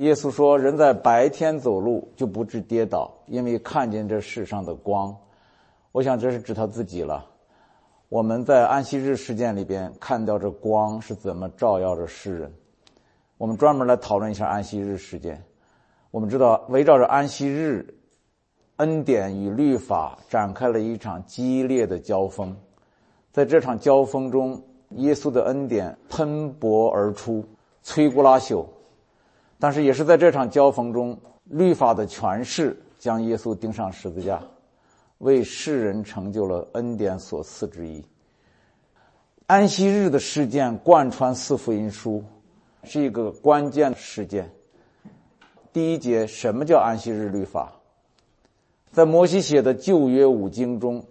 耶稣说：“人在白天走路就不致跌倒，因为看见这世上的光。”我想这是指他自己了。我们在安息日事件里边看到这光是怎么照耀着世人。我们专门来讨论一下安息日事件。我们知道，围绕着安息日，恩典与律法展开了一场激烈的交锋。在这场交锋中，耶稣的恩典喷薄而出，摧枯拉朽。但是，也是在这场交锋中，律法的权势将耶稣钉上十字架，为世人成就了恩典所赐之意。安息日的事件贯穿四福音书，是一个关键事件。第一节，什么叫安息日律法？在摩西写的旧约五经中，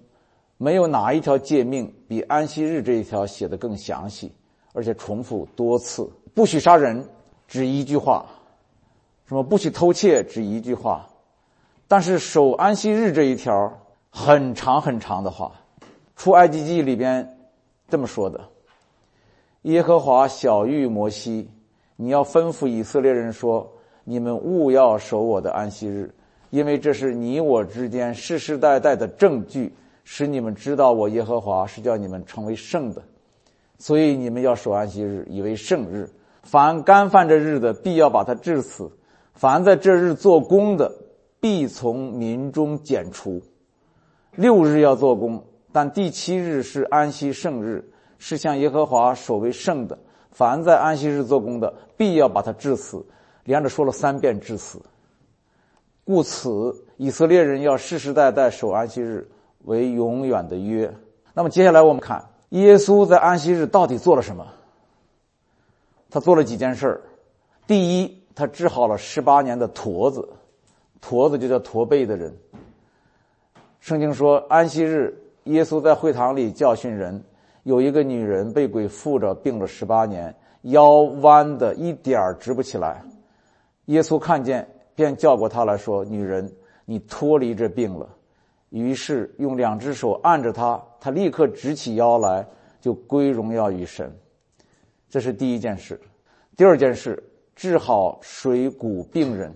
没有哪一条诫命比安息日这一条写的更详细，而且重复多次。不许杀人，只一句话。什么不许偷窃，只一句话，但是守安息日这一条很长很长的话，出埃及记里边这么说的：耶和华小谕摩西，你要吩咐以色列人说，你们务要守我的安息日，因为这是你我之间世世代代的证据，使你们知道我耶和华是叫你们成为圣的，所以你们要守安息日，以为圣日。凡干犯这日的，必要把他治死。凡在这日做工的，必从民中剪除。六日要做工，但第七日是安息圣日，是向耶和华守为圣的。凡在安息日做工的，必要把他治死。连着说了三遍治死。故此，以色列人要世世代代守安息日为永远的约。那么接下来我们看，耶稣在安息日到底做了什么？他做了几件事儿。第一。他治好了十八年的驼子，驼子就叫驼背的人。圣经说，安息日，耶稣在会堂里教训人，有一个女人被鬼附着，病了十八年，腰弯的一点儿直不起来。耶稣看见，便叫过她来说：“女人，你脱离这病了。”于是用两只手按着她，她立刻直起腰来，就归荣耀于神。这是第一件事。第二件事。治好水谷病人。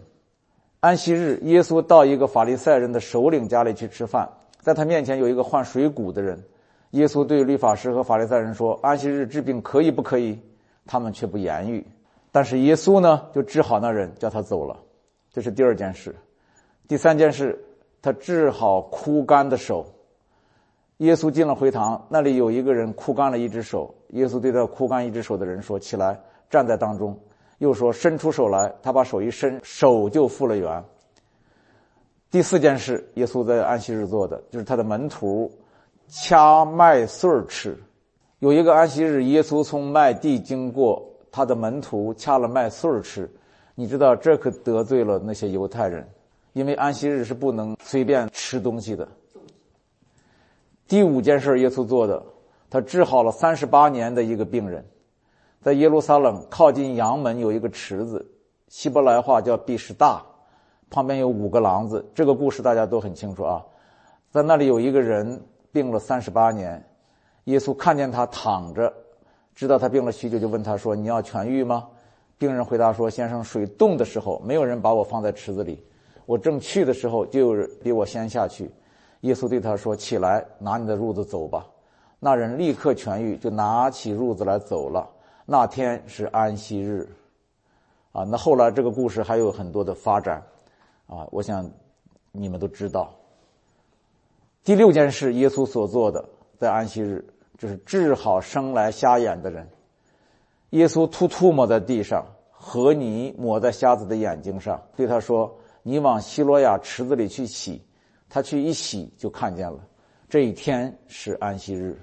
安息日，耶稣到一个法利赛人的首领家里去吃饭，在他面前有一个患水谷的人。耶稣对律法师和法利赛人说：“安息日治病可以不可以？”他们却不言语。但是耶稣呢，就治好那人，叫他走了。这是第二件事。第三件事，他治好枯干的手。耶稣进了会堂，那里有一个人枯干了一只手。耶稣对他枯干一只手的人说：“起来，站在当中。”又说：“伸出手来。”他把手一伸，手就复了原。第四件事，耶稣在安息日做的，就是他的门徒掐麦穗儿吃。有一个安息日，耶稣从麦地经过，他的门徒掐了麦穗儿吃。你知道，这可得罪了那些犹太人，因为安息日是不能随便吃东西的。第五件事，耶稣做的，他治好了三十八年的一个病人。在耶路撒冷靠近阳门有一个池子，希伯来话叫毕士大，旁边有五个廊子。这个故事大家都很清楚啊。在那里有一个人病了三十八年，耶稣看见他躺着，知道他病了许久，就问他说：“你要痊愈吗？”病人回答说：“先生，水冻的时候，没有人把我放在池子里，我正去的时候，就有人比我先下去。”耶稣对他说：“起来，拿你的褥子走吧。”那人立刻痊愈，就拿起褥子来走了。那天是安息日，啊，那后来这个故事还有很多的发展，啊，我想你们都知道。第六件事，耶稣所做的在安息日，就是治好生来瞎眼的人。耶稣吐吐沫在地上，和泥抹在瞎子的眼睛上，对他说：“你往希罗亚池子里去洗。”他去一洗，就看见了。这一天是安息日。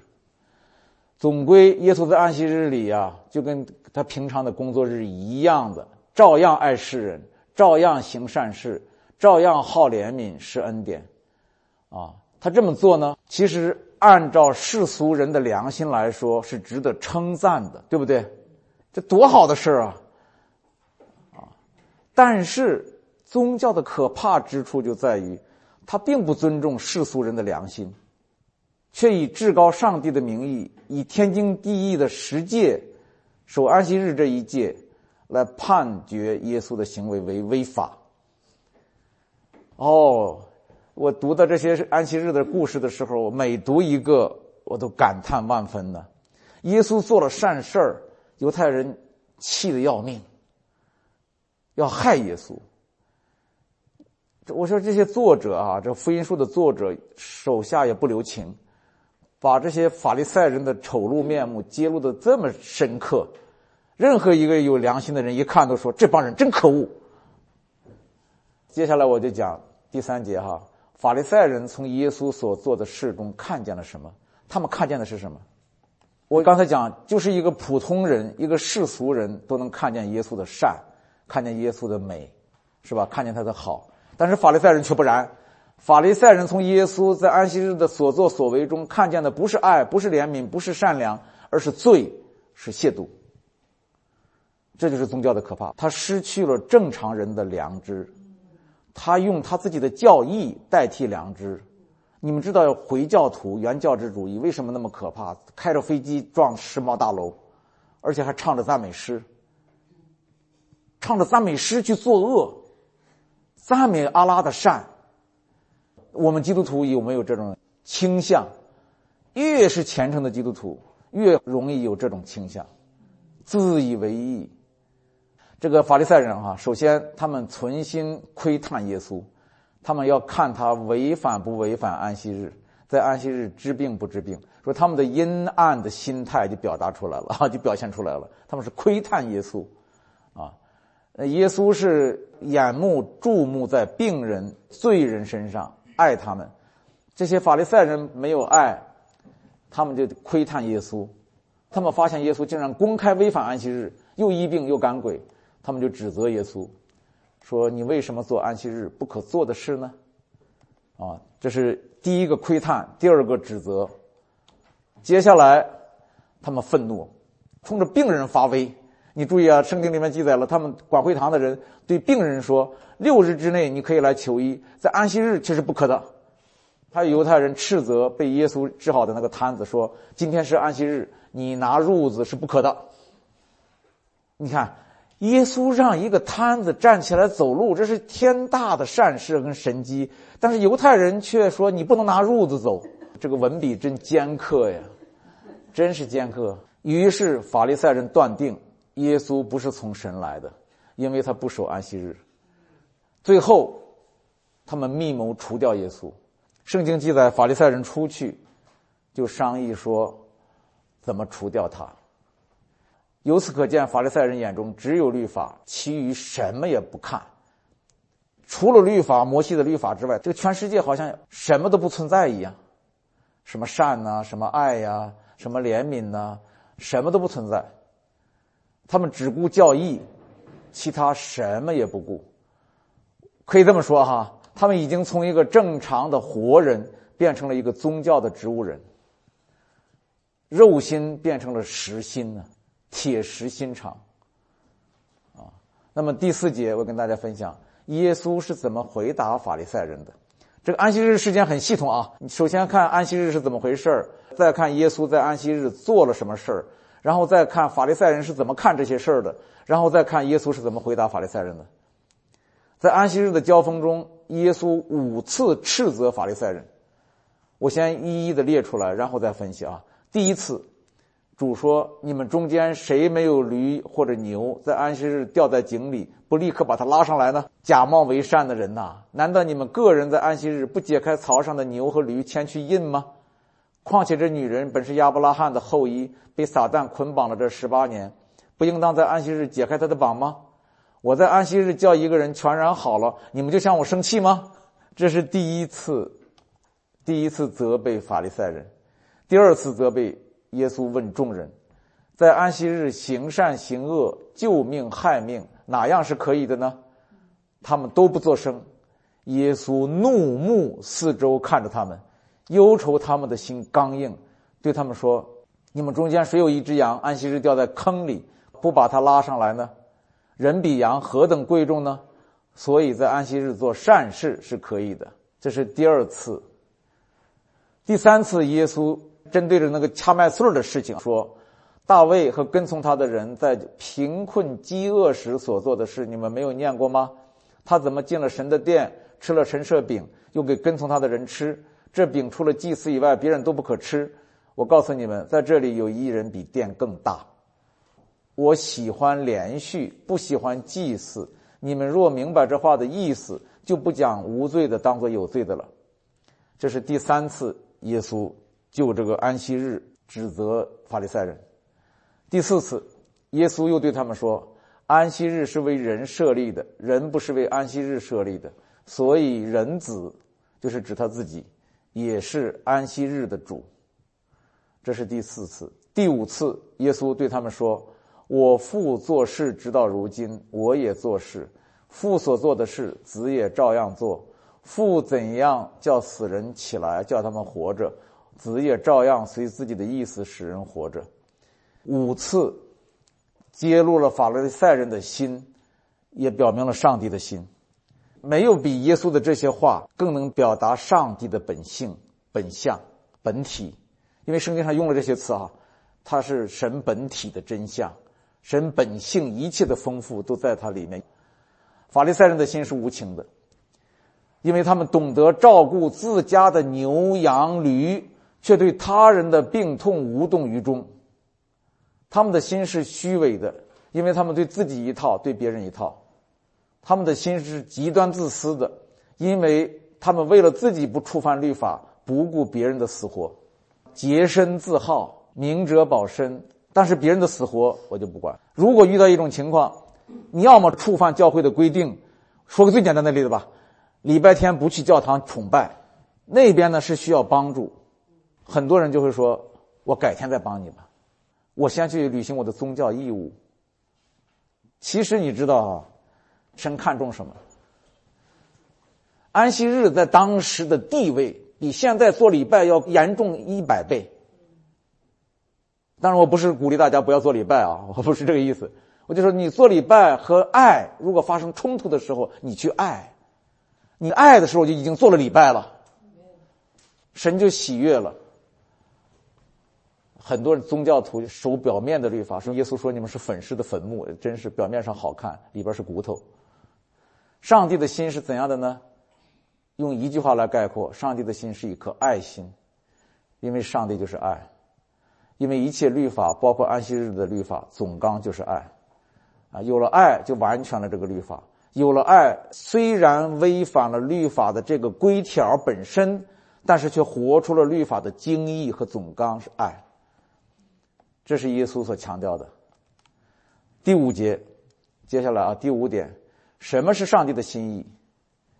总归，耶稣在安息日里啊，就跟他平常的工作日一样的，照样爱世人，照样行善事，照样好怜悯施恩典，啊，他这么做呢，其实按照世俗人的良心来说是值得称赞的，对不对？这多好的事啊！啊，但是宗教的可怕之处就在于，他并不尊重世俗人的良心。却以至高上帝的名义，以天经地义的十诫守安息日这一诫，来判决耶稣的行为为违法。哦，我读到这些安息日的故事的时候，每读一个，我都感叹万分呢。耶稣做了善事儿，犹太人气得要命，要害耶稣。我说这些作者啊，这福音书的作者手下也不留情，把这些法利赛人的丑陋面目揭露的这么深刻，任何一个有良心的人一看都说这帮人真可恶。接下来我就讲第三节哈，法利赛人从耶稣所做的事中看见了什么？他们看见的是什么？我刚才讲，就是一个普通人，一个世俗人都能看见耶稣的善，看见耶稣的美，是吧？看见他的好。但是法利赛人却不然，法利赛人从耶稣在安息日的所作所为中看见的不是爱，不是怜悯，不是善良，而是罪，是亵渎。这就是宗教的可怕，他失去了正常人的良知，他用他自己的教义代替良知。你们知道回教徒、原教旨主义为什么那么可怕？开着飞机撞世贸大楼，而且还唱着赞美诗，唱着赞美诗去作恶。赞美阿拉的善，我们基督徒有没有这种倾向？越是虔诚的基督徒，越容易有这种倾向，自以为意。这个法利赛人哈，首先他们存心窥探耶稣，他们要看他违反不违反安息日，在安息日治病不治病，说他们的阴暗的心态就表达出来了，就表现出来了。他们是窥探耶稣，啊。耶稣是眼目注目在病人、罪人身上，爱他们。这些法利赛人没有爱，他们就窥探耶稣。他们发现耶稣竟然公开违反安息日，又医病又赶鬼，他们就指责耶稣，说：“你为什么做安息日不可做的事呢？”啊，这是第一个窥探，第二个指责。接下来，他们愤怒，冲着病人发威。你注意啊，圣经里面记载了，他们管会堂的人对病人说：“六日之内你可以来求医，在安息日却是不可的。”还有犹太人斥责被耶稣治好的那个摊子说：“今天是安息日，你拿褥子是不可的。”你看，耶稣让一个摊子站起来走路，这是天大的善事跟神迹，但是犹太人却说你不能拿褥子走。这个文笔真尖刻呀，真是尖刻。于是法利赛人断定。耶稣不是从神来的，因为他不守安息日。最后，他们密谋除掉耶稣。圣经记载，法利赛人出去，就商议说，怎么除掉他。由此可见，法利赛人眼中只有律法，其余什么也不看。除了律法，摩西的律法之外，这个全世界好像什么都不存在一样。什么善呐，什么爱呀，什么怜悯呐，什么都不存在。他们只顾教义，其他什么也不顾。可以这么说哈，他们已经从一个正常的活人变成了一个宗教的植物人，肉心变成了实心呢，铁石心肠。啊，那么第四节我跟大家分享，耶稣是怎么回答法利赛人的？这个安息日事件很系统啊，首先看安息日是怎么回事再看耶稣在安息日做了什么事儿。然后再看法利赛人是怎么看这些事儿的，然后再看耶稣是怎么回答法利赛人的。在安息日的交锋中，耶稣五次斥责法利赛人。我先一一的列出来，然后再分析啊。第一次，主说：“你们中间谁没有驴或者牛，在安息日掉在井里，不立刻把它拉上来呢？假冒为善的人呐，难道你们个人在安息日不解开槽上的牛和驴，牵去印吗？”况且这女人本是亚伯拉罕的后裔，被撒旦捆绑了这十八年，不应当在安息日解开她的绑吗？我在安息日叫一个人全然好了，你们就向我生气吗？这是第一次，第一次责备法利赛人，第二次责备耶稣问众人，在安息日行善行恶、救命害命，哪样是可以的呢？他们都不作声，耶稣怒目四周看着他们。忧愁他们的心刚硬，对他们说：“你们中间谁有一只羊，安息日掉在坑里，不把它拉上来呢？人比羊何等贵重呢？所以在安息日做善事是可以的。”这是第二次。第三次，耶稣针对着那个掐麦穗的事情说：“大卫和跟从他的人在贫困饥饿时所做的事，你们没有念过吗？他怎么进了神的殿，吃了神设饼，又给跟从他的人吃？这饼除了祭司以外，别人都不可吃。我告诉你们，在这里有一人比殿更大。我喜欢连续，不喜欢祭祀。你们若明白这话的意思，就不将无罪的当做有罪的了。这是第三次耶稣就这个安息日指责法利赛人。第四次，耶稣又对他们说：“安息日是为人设立的，人不是为安息日设立的。所以人子就是指他自己，也是安息日的主。”这是第四次。第五次，耶稣对他们说：“我父做事直到如今，我也做事。父所做的事，子也照样做。父怎样叫死人起来，叫他们活着，子也照样随自己的意思使人活着。”五次揭露了法利赛人的心，也表明了上帝的心。没有比耶稣的这些话更能表达上帝的本性、本相、本体。因为圣经上用了这些词啊，它是神本体的真相，神本性一切的丰富都在它里面。法利赛人的心是无情的，因为他们懂得照顾自家的牛羊驴，却对他人的病痛无动于衷。他们的心是虚伪的，因为他们对自己一套，对别人一套；他们的心是极端自私的，因为他们为了自己不触犯律法，不顾别人的死活，洁身自好，明哲保身。但是别人的死活我就不管。如果遇到一种情况，你要么触犯教会的规定，说个最简单的例子吧，礼拜天不去教堂崇拜，那边呢是需要帮助，很多人就会说：“我改天再帮你吧。”我先去履行我的宗教义务。其实你知道啊，神看重什么？安息日在当时的地位比现在做礼拜要严重一百倍。当然，我不是鼓励大家不要做礼拜啊，我不是这个意思。我就说，你做礼拜和爱如果发生冲突的时候，你去爱，你爱的时候就已经做了礼拜了，神就喜悦了。很多宗教徒守表面的律法，说耶稣说你们是粉饰的坟墓，真是表面上好看，里边是骨头。上帝的心是怎样的呢？用一句话来概括，上帝的心是一颗爱心，因为上帝就是爱，因为一切律法，包括安息日的律法，总纲就是爱，啊，有了爱就完全了这个律法。有了爱，虽然违反了律法的这个规条本身，但是却活出了律法的精义和总纲是爱。这是耶稣所强调的。第五节，接下来啊，第五点，什么是上帝的心意？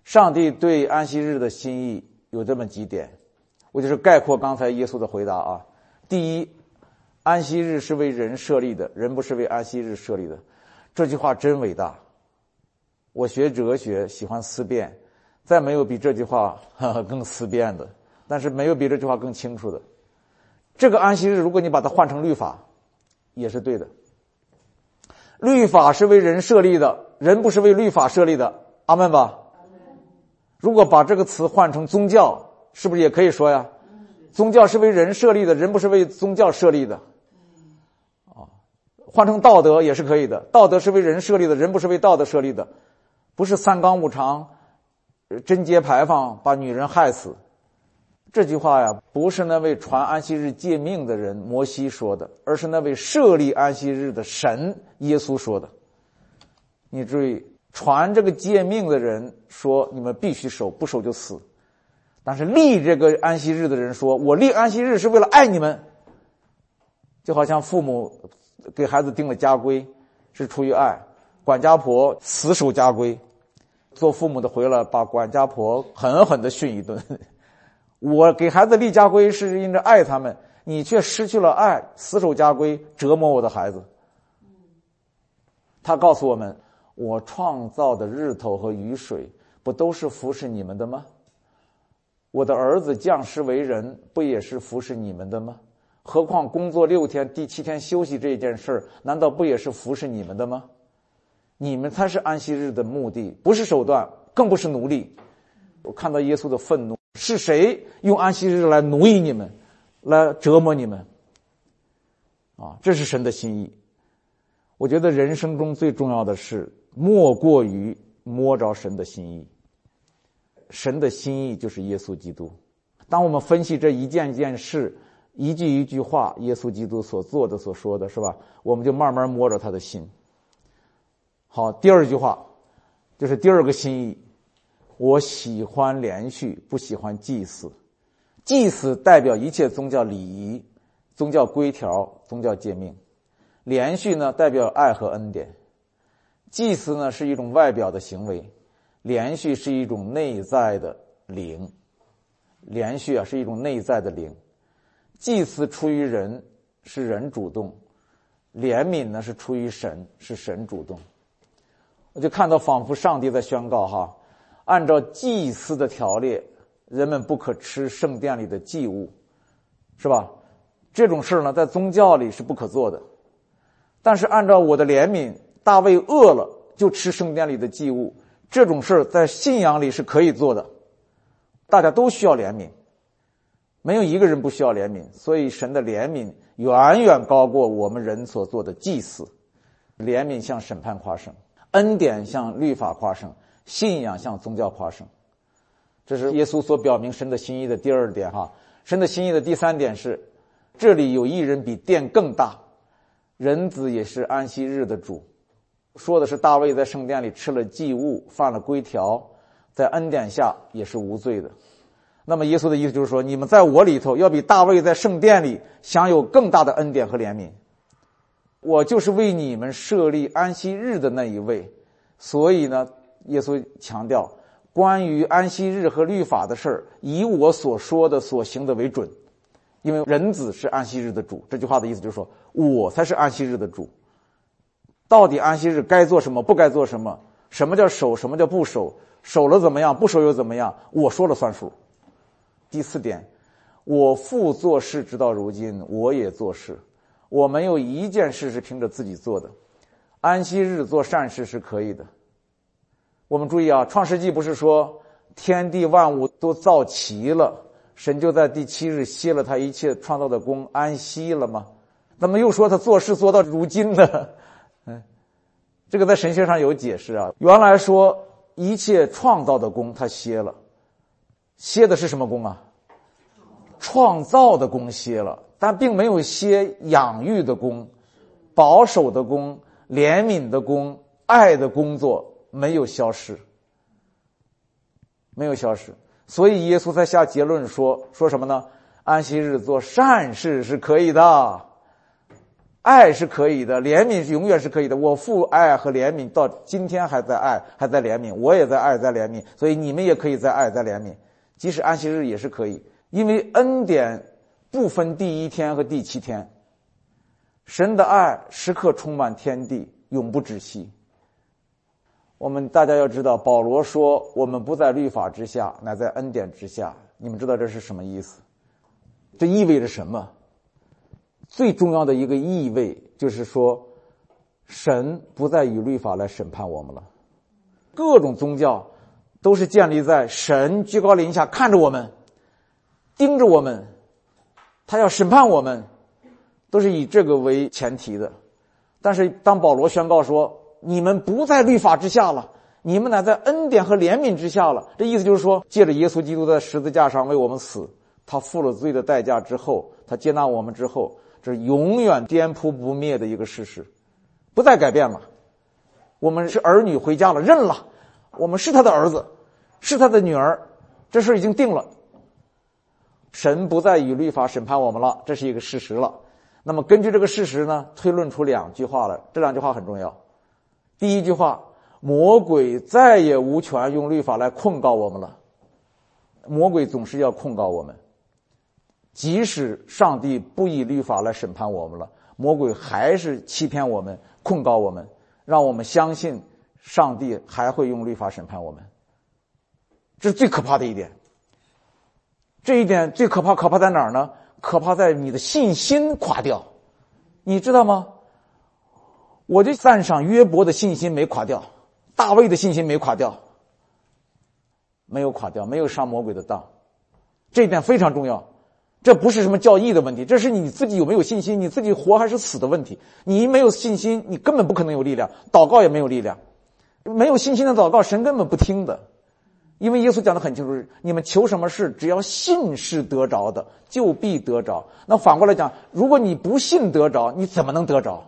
上帝对安息日的心意有这么几点，我就是概括刚才耶稣的回答啊。第一，安息日是为人设立的，人不是为安息日设立的。这句话真伟大。我学哲学喜欢思辨，再没有比这句话 更思辨的，但是没有比这句话更清楚的。这个安息日，如果你把它换成律法，也是对的。律法是为人设立的，人不是为律法设立的。阿门吧。如果把这个词换成宗教，是不是也可以说呀？宗教是为人设立的，人不是为宗教设立的。换成道德也是可以的，道德是为人设立的，人不是为道德设立的。不是三纲五常，贞节牌坊把女人害死。这句话呀，不是那位传安息日诫命的人摩西说的，而是那位设立安息日的神耶稣说的。你注意，传这个诫命的人说你们必须守，不守就死；但是立这个安息日的人说，我立安息日是为了爱你们。就好像父母给孩子定了家规，是出于爱；管家婆死守家规，做父母的回来把管家婆狠狠的训一顿。我给孩子立家规是因着爱他们，你却失去了爱，死守家规，折磨我的孩子。他告诉我们：我创造的日头和雨水，不都是服侍你们的吗？我的儿子降世为人，不也是服侍你们的吗？何况工作六天，第七天休息这件事儿，难道不也是服侍你们的吗？你们才是安息日的目的，不是手段，更不是奴隶。我看到耶稣的愤怒。是谁用安息日来奴役你们，来折磨你们？啊，这是神的心意。我觉得人生中最重要的是，莫过于摸着神的心意。神的心意就是耶稣基督。当我们分析这一件件事、一句一句话，耶稣基督所做的、所说的是吧？我们就慢慢摸着他的心。好，第二句话就是第二个心意。我喜欢连续，不喜欢祭祀。祭祀代表一切宗教礼仪、宗教规条、宗教诫命；连续呢，代表爱和恩典。祭祀呢是一种外表的行为，连续是一种内在的灵。连续啊是一种内在的灵。祭祀出于人，是人主动；怜悯呢是出于神，是神主动。我就看到，仿佛上帝在宣告：哈。按照祭司的条例，人们不可吃圣殿里的祭物，是吧？这种事呢，在宗教里是不可做的。但是按照我的怜悯，大卫饿了就吃圣殿里的祭物，这种事在信仰里是可以做的。大家都需要怜悯，没有一个人不需要怜悯。所以神的怜悯远远高过我们人所做的祭祀。怜悯向审判夸胜，恩典向律法夸胜。信仰向宗教夸胜，这是耶稣所表明神的心意的第二点哈。神的心意的第三点是，这里有一人比殿更大，人子也是安息日的主。说的是大卫在圣殿里吃了祭物，犯了规条，在恩典下也是无罪的。那么耶稣的意思就是说，你们在我里头要比大卫在圣殿里享有更大的恩典和怜悯。我就是为你们设立安息日的那一位，所以呢。耶稣强调，关于安息日和律法的事儿，以我所说的、所行的为准，因为人子是安息日的主。这句话的意思就是说，我才是安息日的主。到底安息日该做什么，不该做什么？什么叫守？什么叫不守？守了怎么样？不守又怎么样？我说了算数。第四点，我父做事，直到如今，我也做事。我没有一件事是凭着自己做的。安息日做善事是可以的。我们注意啊，《创世纪》不是说天地万物都造齐了，神就在第七日歇了他一切创造的功，安息了吗？那么又说他做事做到如今呢？嗯，这个在神学上有解释啊。原来说一切创造的功他歇了，歇的是什么功啊？创造的功歇了，但并没有歇养育的功、保守的功、怜悯的功、爱的工作。没有消失，没有消失，所以耶稣才下结论说说什么呢？安息日做善事是可以的，爱是可以的，怜悯是永远是可以的。我父爱和怜悯到今天还在爱，还在怜悯，我也在爱，在怜悯，所以你们也可以在爱，在怜悯，即使安息日也是可以，因为恩典不分第一天和第七天，神的爱时刻充满天地，永不止息。我们大家要知道，保罗说我们不在律法之下，乃在恩典之下。你们知道这是什么意思？这意味着什么？最重要的一个意味就是说，神不再以律法来审判我们了。各种宗教都是建立在神居高临下看着我们，盯着我们，他要审判我们，都是以这个为前提的。但是当保罗宣告说，你们不在律法之下了，你们乃在恩典和怜悯之下了。这意思就是说，借着耶稣基督在十字架上为我们死，他付了罪的代价之后，他接纳我们之后，这是永远颠扑不灭的一个事实，不再改变了。我们是儿女回家了，认了，我们是他的儿子，是他的女儿，这事已经定了。神不再以律法审判我们了，这是一个事实了。那么根据这个事实呢，推论出两句话来，这两句话很重要。第一句话，魔鬼再也无权用律法来控告我们了。魔鬼总是要控告我们，即使上帝不以律法来审判我们了，魔鬼还是欺骗我们、控告我们，让我们相信上帝还会用律法审判我们。这是最可怕的一点。这一点最可怕，可怕在哪儿呢？可怕在你的信心垮掉，你知道吗？我就赞赏约伯的信心没垮掉，大卫的信心没垮掉，没有垮掉，没有上魔鬼的当，这一点非常重要。这不是什么教义的问题，这是你自己有没有信心，你自己活还是死的问题。你没有信心，你根本不可能有力量，祷告也没有力量。没有信心的祷告，神根本不听的。因为耶稣讲的很清楚，你们求什么事，只要信是得着的，就必得着。那反过来讲，如果你不信得着，你怎么能得着？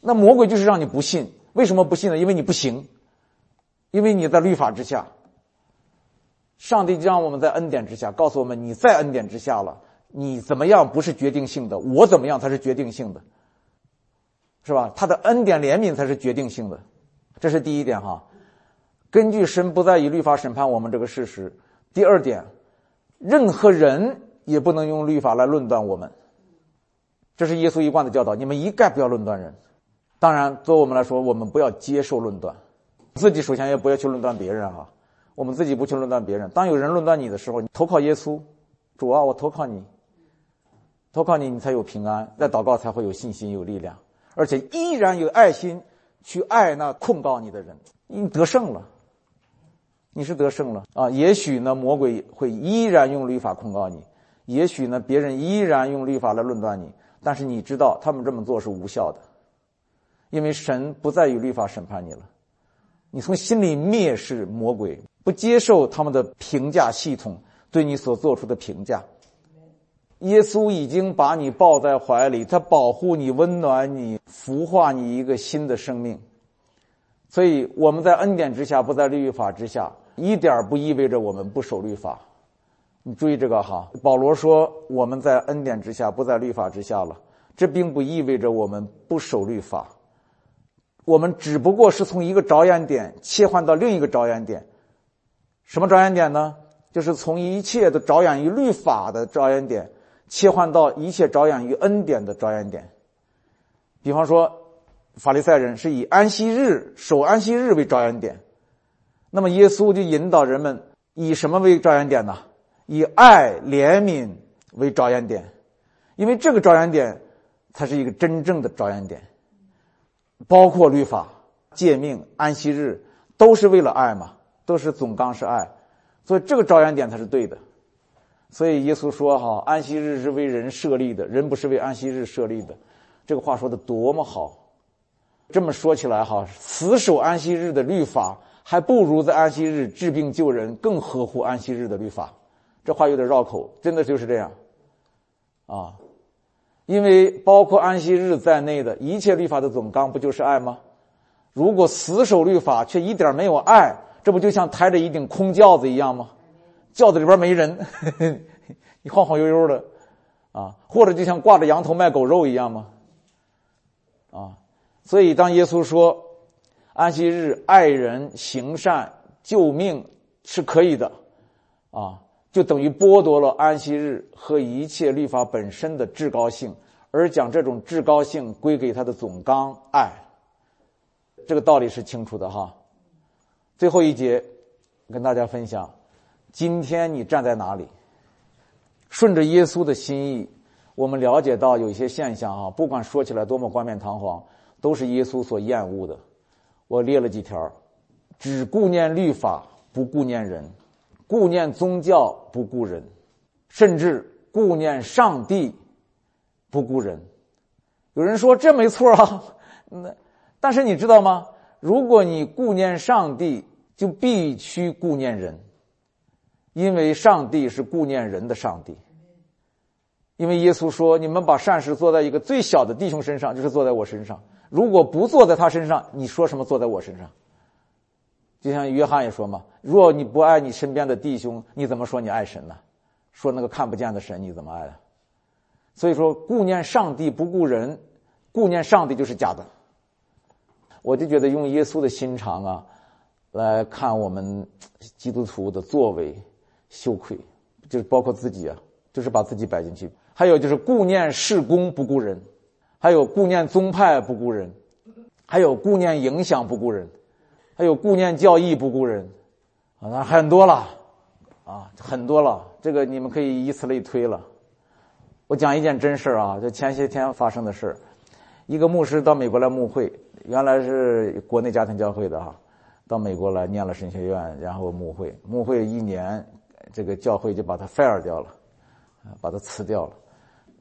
那魔鬼就是让你不信。为什么不信呢？因为你不行，因为你在律法之下。上帝就让我们在恩典之下，告诉我们你在恩典之下了，你怎么样不是决定性的，我怎么样才是决定性的，是吧？他的恩典怜悯才是决定性的，这是第一点哈。根据神不再以律法审判我们这个事实。第二点，任何人也不能用律法来论断我们，这是耶稣一贯的教导。你们一概不要论断人。当然，作为我们来说，我们不要接受论断，自己首先也不要去论断别人哈。我们自己不去论断别人。当有人论断你的时候，你投靠耶稣，主啊，我投靠你，投靠你，你才有平安。在祷告才会有信心、有力量，而且依然有爱心去爱那控告你的人。你得胜了，你是得胜了啊！也许呢，魔鬼会依然用律法控告你；也许呢，别人依然用律法来论断你。但是你知道，他们这么做是无效的，因为神不再以律法审判你了。你从心里蔑视魔鬼。不接受他们的评价系统对你所做出的评价。耶稣已经把你抱在怀里，他保护你、温暖你、孵化你一个新的生命。所以我们在恩典之下，不在律法之下，一点不意味着我们不守律法。你注意这个哈，保罗说我们在恩典之下，不在律法之下了，这并不意味着我们不守律法。我们只不过是从一个着眼点切换到另一个着眼点。什么着眼点呢？就是从一切的着眼于律法的着眼点，切换到一切着眼于恩典的着眼点。比方说，法利赛人是以安息日守安息日为着眼点，那么耶稣就引导人们以什么为着眼点呢？以爱怜悯为着眼点，因为这个着眼点才是一个真正的着眼点，包括律法、诫命、安息日，都是为了爱嘛。都是总纲是爱，所以这个着眼点才是对的。所以耶稣说：“哈，安息日是为人设立的，人不是为安息日设立的。”这个话说的多么好！这么说起来，哈，死守安息日的律法，还不如在安息日治病救人更合乎安息日的律法。这话有点绕口，真的就是这样啊！因为包括安息日在内的一切律法的总纲，不就是爱吗？如果死守律法却一点没有爱，这不就像抬着一顶空轿子一样吗？轿子里边没人，你晃晃悠悠的，啊，或者就像挂着羊头卖狗肉一样吗？啊，所以当耶稣说安息日爱人行善救命是可以的，啊，就等于剥夺了安息日和一切律法本身的至高性，而将这种至高性归给他的总纲爱。这个道理是清楚的哈。最后一节，跟大家分享，今天你站在哪里？顺着耶稣的心意，我们了解到有一些现象啊，不管说起来多么冠冕堂皇，都是耶稣所厌恶的。我列了几条：只顾念律法，不顾念人；顾念宗教，不顾人；甚至顾念上帝，不顾人。有人说这没错啊，那但是你知道吗？如果你顾念上帝，就必须顾念人，因为上帝是顾念人的上帝。因为耶稣说：“你们把善事做在一个最小的弟兄身上，就是做在我身上。如果不做在他身上，你说什么做在我身上？”就像约翰也说嘛：“如果你不爱你身边的弟兄，你怎么说你爱神呢？说那个看不见的神，你怎么爱啊？”所以说，顾念上帝不顾人，顾念上帝就是假的。我就觉得用耶稣的心肠啊。来看我们基督徒的作为，羞愧，就是包括自己啊，就是把自己摆进去。还有就是顾念事功不顾人，还有顾念宗派不顾人，还有顾念影响不顾人，还有顾念教义不顾人，啊，那很多了，啊，很多了。这个你们可以以此类推了。我讲一件真事啊，就前些天发生的事一个牧师到美国来牧会，原来是国内家庭教会的哈。到美国来念了神学院，然后牧会，牧会一年，这个教会就把他 fire 掉了，把它辞掉了。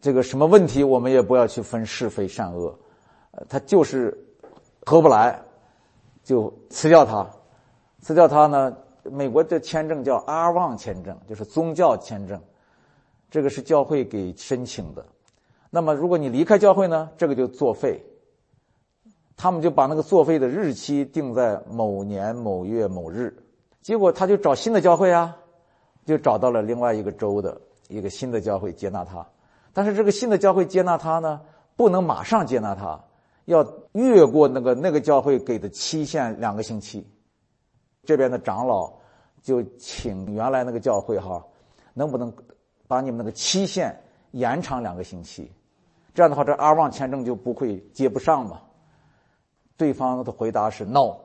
这个什么问题，我们也不要去分是非善恶，他就是合不来，就辞掉他。辞掉他呢，美国的签证叫阿旺签证，就是宗教签证，这个是教会给申请的。那么如果你离开教会呢，这个就作废。他们就把那个作废的日期定在某年某月某日，结果他就找新的教会啊，就找到了另外一个州的一个新的教会接纳他，但是这个新的教会接纳他呢，不能马上接纳他，要越过那个那个教会给的期限两个星期，这边的长老就请原来那个教会哈，能不能把你们那个期限延长两个星期，这样的话这阿旺签证就不会接不上嘛。对方的回答是 “no”，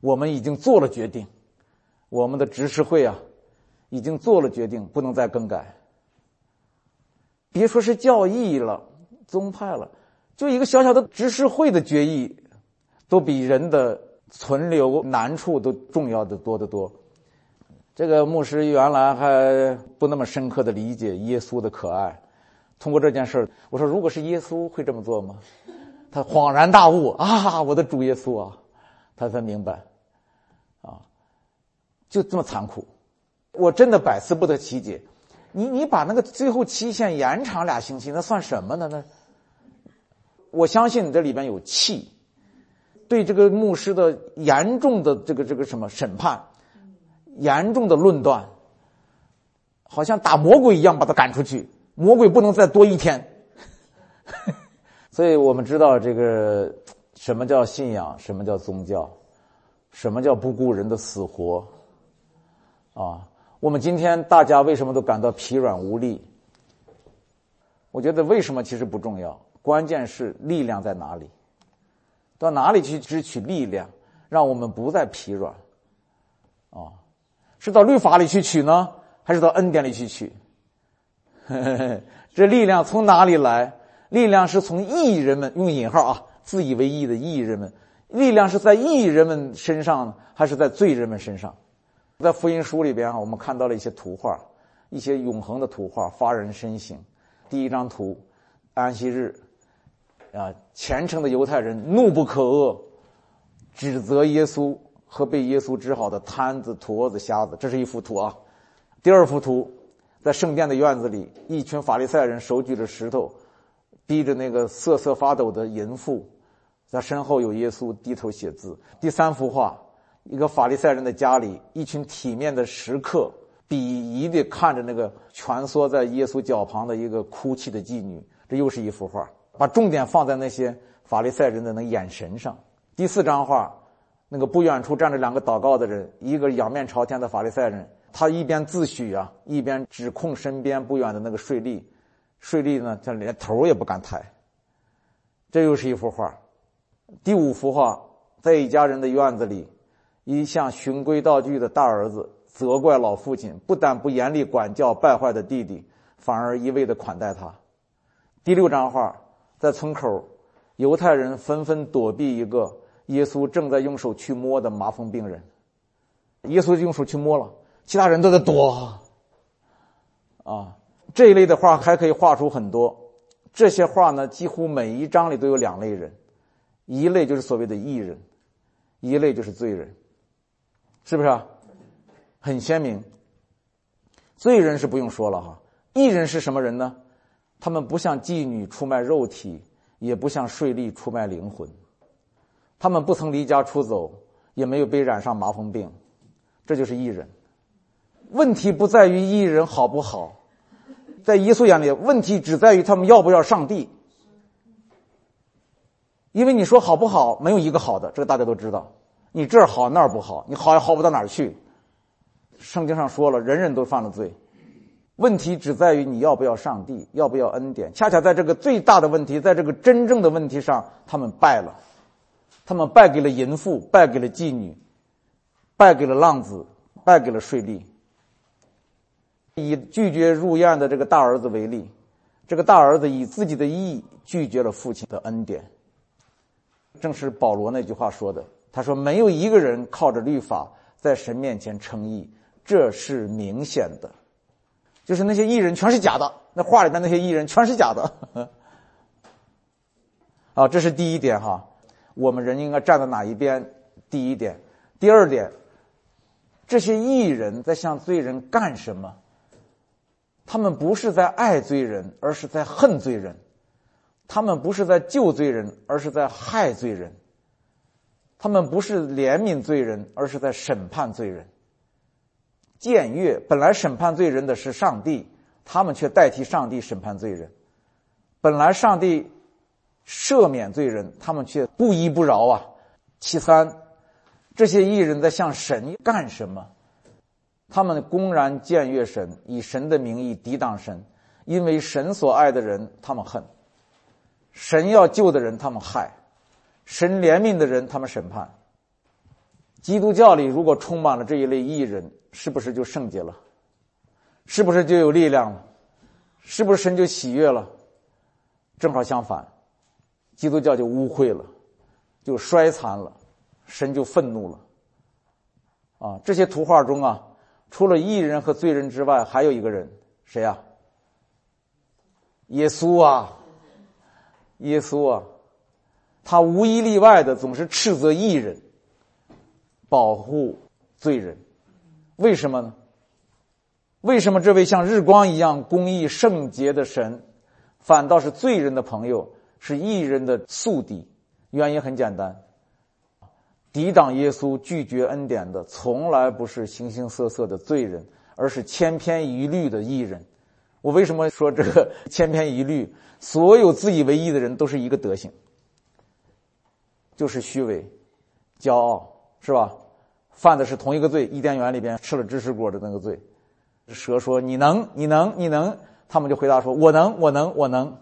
我们已经做了决定，我们的执事会啊，已经做了决定，不能再更改。别说是教义了，宗派了，就一个小小的执事会的决议，都比人的存留难处都重要的多得多。这个牧师原来还不那么深刻的理解耶稣的可爱，通过这件事我说，如果是耶稣会这么做吗？他恍然大悟啊！我的主耶稣啊，他才明白，就这么残酷，我真的百思不得其解。你你把那个最后期限延长俩星期，那算什么呢？那我相信你这里边有气，对这个牧师的严重的这个这个什么审判，严重的论断，好像打魔鬼一样把他赶出去，魔鬼不能再多一天。所以我们知道这个什么叫信仰，什么叫宗教，什么叫不顾人的死活，啊！我们今天大家为什么都感到疲软无力？我觉得为什么其实不重要，关键是力量在哪里？到哪里去支取力量，让我们不再疲软？啊，是到律法里去取呢，还是到恩典里去取？这力量从哪里来？力量是从义人们用引号啊，自以为义的义人们，力量是在义人们身上呢，还是在罪人们身上？在福音书里边啊，我们看到了一些图画，一些永恒的图画，发人深省。第一张图，安息日，啊，虔诚的犹太人怒不可遏，指责耶稣和被耶稣治好的瘫子、驼子、瞎子。这是一幅图啊。第二幅图，在圣殿的院子里，一群法利赛人手举着石头。逼着那个瑟瑟发抖的淫妇，在身后有耶稣低头写字。第三幅画，一个法利赛人的家里，一群体面的食客鄙夷地看着那个蜷缩在耶稣脚旁的一个哭泣的妓女。这又是一幅画，把重点放在那些法利赛人的那眼神上。第四张画，那个不远处站着两个祷告的人，一个仰面朝天的法利赛人，他一边自诩啊，一边指控身边不远的那个税吏。税吏呢，他连头也不敢抬。这又是一幅画。第五幅画，在一家人的院子里，一向循规蹈矩的大儿子责怪老父亲，不但不严厉管教败坏的弟弟，反而一味的款待他。第六张画，在村口，犹太人纷纷躲避一个耶稣正在用手去摸的麻风病人。耶稣就用手去摸了，其他人都在躲。啊。这一类的画还可以画出很多，这些画呢，几乎每一张里都有两类人，一类就是所谓的艺人，一类就是罪人，是不是啊？很鲜明。罪人是不用说了哈，艺人是什么人呢？他们不像妓女出卖肉体，也不像税吏出卖灵魂，他们不曾离家出走，也没有被染上麻风病，这就是艺人。问题不在于艺人好不好。在耶稣眼里，问题只在于他们要不要上帝。因为你说好不好，没有一个好的，这个大家都知道。你这儿好那儿不好，你好也好不到哪儿去。圣经上说了，人人都犯了罪，问题只在于你要不要上帝，要不要恩典。恰恰在这个最大的问题，在这个真正的问题上，他们败了，他们败给了淫妇，败给了妓女，败给了浪子，败给了税吏。以拒绝入院的这个大儿子为例，这个大儿子以自己的义拒绝了父亲的恩典。正是保罗那句话说的，他说：“没有一个人靠着律法在神面前称义，这是明显的。”就是那些艺人全是假的，那画里边那些艺人全是假的。啊，这是第一点哈，我们人应该站在哪一边？第一点，第二点，这些艺人在向罪人干什么？他们不是在爱罪人，而是在恨罪人；他们不是在救罪人，而是在害罪人；他们不是怜悯罪人，而是在审判罪人。僭越本来审判罪人的是上帝，他们却代替上帝审判罪人；本来上帝赦免罪人，他们却不依不饶啊！其三，这些艺人在向神干什么？他们公然僭越神，以神的名义抵挡神，因为神所爱的人，他们恨；神要救的人，他们害；神怜悯的人，他们审判。基督教里如果充满了这一类艺人，是不是就圣洁了？是不是就有力量了？是不是神就喜悦了？正好相反，基督教就污秽了，就衰残了，神就愤怒了。啊，这些图画中啊。除了艺人和罪人之外，还有一个人，谁呀？耶稣啊，耶稣啊，他无一例外的总是斥责艺人，保护罪人，为什么呢？为什么这位像日光一样公义圣洁的神，反倒是罪人的朋友，是艺人的宿敌？原因很简单。抵挡耶稣、拒绝恩典的，从来不是形形色色的罪人，而是千篇一律的艺人。我为什么说这个千篇一律？所有自以为义的人都是一个德行，就是虚伪、骄傲，是吧？犯的是同一个罪，伊甸园里边吃了知识果的那个罪。蛇说：“你能，你能，你能。”他们就回答说：“我能，我能，我能。”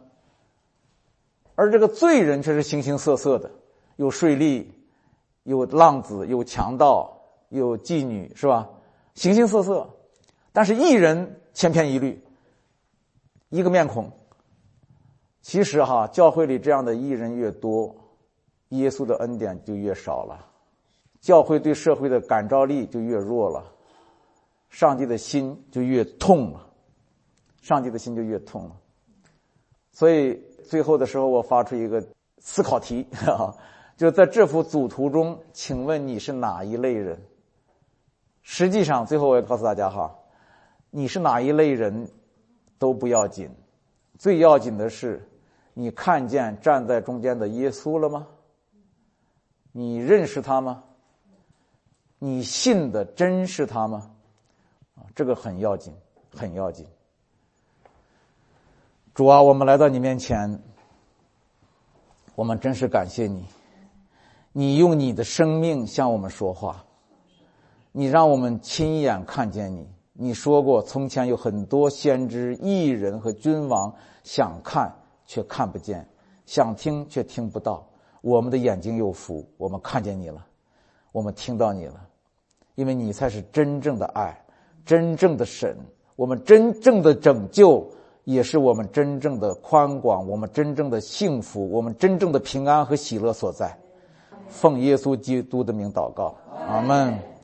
而这个罪人却是形形色色的，有税吏。有浪子，有强盗，有妓女，是吧？形形色色，但是一人千篇一律，一个面孔。其实哈，教会里这样的艺人越多，耶稣的恩典就越少了，教会对社会的感召力就越弱了，上帝的心就越痛了，上帝的心就越痛了。所以最后的时候，我发出一个思考题啊。就在这幅组图中，请问你是哪一类人？实际上，最后我要告诉大家哈，你是哪一类人都不要紧，最要紧的是你看见站在中间的耶稣了吗？你认识他吗？你信的真是他吗？啊，这个很要紧，很要紧。主啊，我们来到你面前，我们真是感谢你。你用你的生命向我们说话，你让我们亲眼看见你。你说过，从前有很多先知、艺人和君王想看却看不见，想听却听不到。我们的眼睛有福，我们看见你了，我们听到你了，因为你才是真正的爱，真正的神，我们真正的拯救，也是我们真正的宽广，我们真正的幸福，我们真正的平安和喜乐所在。奉耶稣基督的名祷告，阿门。